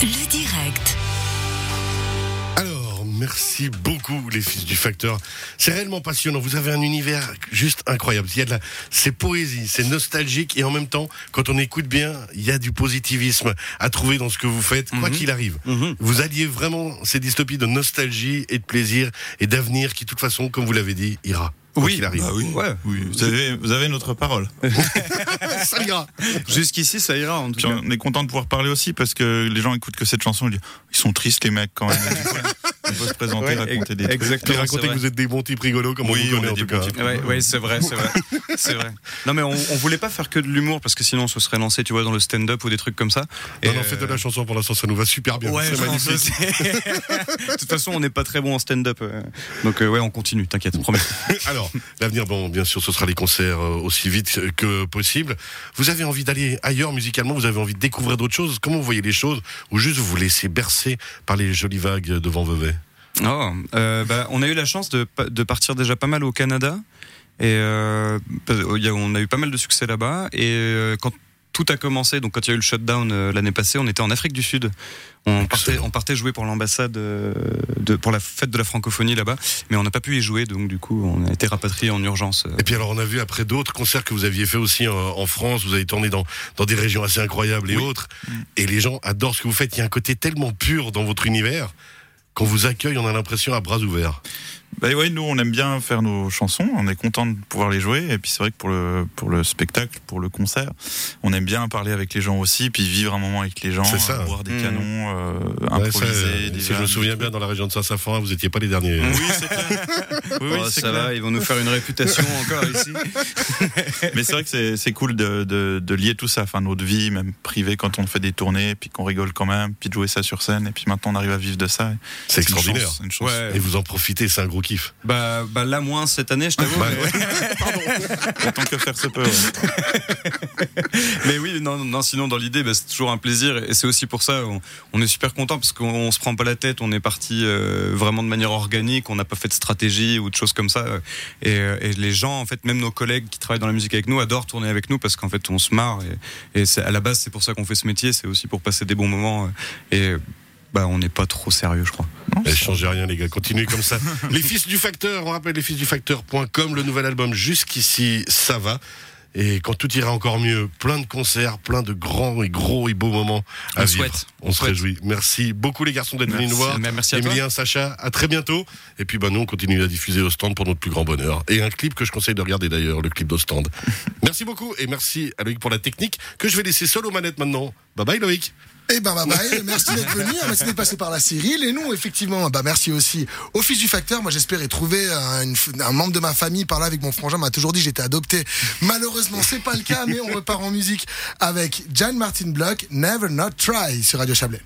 Le direct. Merci beaucoup les fils du facteur. C'est réellement passionnant. Vous avez un univers juste incroyable. Il y a de la, c'est poésie, c'est nostalgique et en même temps, quand on écoute bien, il y a du positivisme à trouver dans ce que vous faites, quoi qu'il arrive. Vous alliez vraiment ces dystopies de nostalgie et de plaisir et d'avenir qui, de toute façon, comme vous l'avez dit, ira. Oui, qu'il arrive. bah oui. Ouais, oui, vous avez, vous avez notre parole. Ça ira. Jusqu'ici, ça ira en tout Puis cas. on est content de pouvoir parler aussi parce que les gens écoutent que cette chanson, ils disent ils sont tristes les mecs quand même. On peut se présenter, Ouais, raconter des trucs. Exactement. racontez c'est que vous êtes des bons types rigolos, comme Oui, on vous on connaît est en des tout bons cas. types. Ouais, ouais, c'est vrai, c'est vrai, c'est vrai. Non, mais on, on voulait pas faire que de l'humour parce que sinon on se serait lancé, tu vois, dans le stand-up ou des trucs comme ça. Non, Et, non, faites de euh, la chanson pour l'instant, ça nous va super bien. Ouais, c'est magnifique. de toute façon, on n'est pas très bon en stand-up, euh, donc euh, ouais, on continue. T'inquiète, promis. Alors, l'avenir, bon, bien sûr, ce sera les concerts euh, aussi vite que possible. Vous avez envie d'aller ailleurs musicalement Vous avez envie de découvrir d'autres choses? Comment vous voyez les choses? Ou juste vous vous laissez bercer par les jolies vagues devant Vevey? Oh, euh, bah, on a eu la chance de, pa- de partir déjà pas mal au Canada. Et euh, a- on a eu pas mal de succès là-bas. Et euh, quand tout a commencé, donc quand il y a eu le shutdown l'année passée, on était en Afrique du Sud. On partait, on partait jouer pour l'ambassade, de, pour la fête de la francophonie là-bas, mais on n'a pas pu y jouer, donc du coup, on a été rapatrié en urgence. Et puis alors, on a vu après d'autres concerts que vous aviez fait aussi en, en France. Vous avez tourné dans, dans des régions assez incroyables et Oui. autres. Et les gens adorent ce que vous faites. Il y a un côté tellement pur dans votre univers. Qu'on vous accueille, on a l'impression à bras ouverts. Bah ouais, nous on aime bien faire nos chansons, on est content de pouvoir les jouer. Et puis c'est vrai que pour le pour le spectacle, pour le concert, on aime bien parler avec les gens aussi, puis vivre un moment avec les gens, ça. euh, boire des Mmh. canons, euh, Ouais, ça, improviser. euh, des si je me souviens bien, dans la région de Saint-Symphorien, vous n'étiez pas les derniers. Oui, c'est clair. Oui, oui, Oh, ça clair. va, ils vont nous faire une réputation encore ici. Mais c'est vrai que c'est- c'est cool de, de, de lier tout ça, enfin notre vie, même privée, quand on fait des tournées, puis qu'on rigole quand même, puis de jouer ça sur scène, et puis maintenant on arrive à vivre de ça. C'est une extraordinaire. chance, une chance. Ouais. Et vous en profitez, c'est un gros kiff. Bah, bah là moins cette année, je t'avoue. Bah, mais- Autant que faire se peut. ouais. Mais oui, non, non, non, sinon dans l'idée, bah, c'est toujours un plaisir et c'est aussi pour ça, on, on est super content parce qu'on on se prend pas la tête, on est parti euh, vraiment de manière organique, on n'a pas fait de stratégie ou de choses comme ça. euh, Et, et les gens, en fait, même nos collègues qui travaillent dans la musique avec nous, adorent tourner avec nous parce qu'en fait, on se marre et, et à la base, c'est pour ça qu'on fait ce métier, c'est aussi pour passer des bons moments et bah, on n'est pas trop sérieux, je crois. Eh, ça- changez rien les gars, continuez comme ça. les fils du facteur, on rappelle lesfilsdufacteur.com, le nouvel album jusqu'ici ça va. Et quand tout ira encore mieux, plein de concerts, plein de grands et gros et beaux moments à On vivre. souhaite, On on se souhaite. réjouit. Merci beaucoup les garçons d'être venus nous Merci. voir. Merci à toi. Emilien, Sacha, à très bientôt. Et puis bah nous on continue à diffuser au stand pour notre plus grand bonheur. Et un clip que je conseille de regarder d'ailleurs, le clip d'Ostend. merci beaucoup et merci à Loïc pour la technique que je vais laisser seul aux manettes maintenant. Bye bye Loïc. Eh ben, bah, bah, merci d'être venu, merci d'être passé par la Cyril. Et nous, effectivement, bah, merci aussi au fils du facteur. Moi, j'espérais trouver un, membre de ma famille par là avec mon frangin. m'a toujours dit j'étais adopté. Malheureusement, c'est pas le cas, mais on repart en musique avec Jan Martin Block, Never Not Try sur Radio Chablais.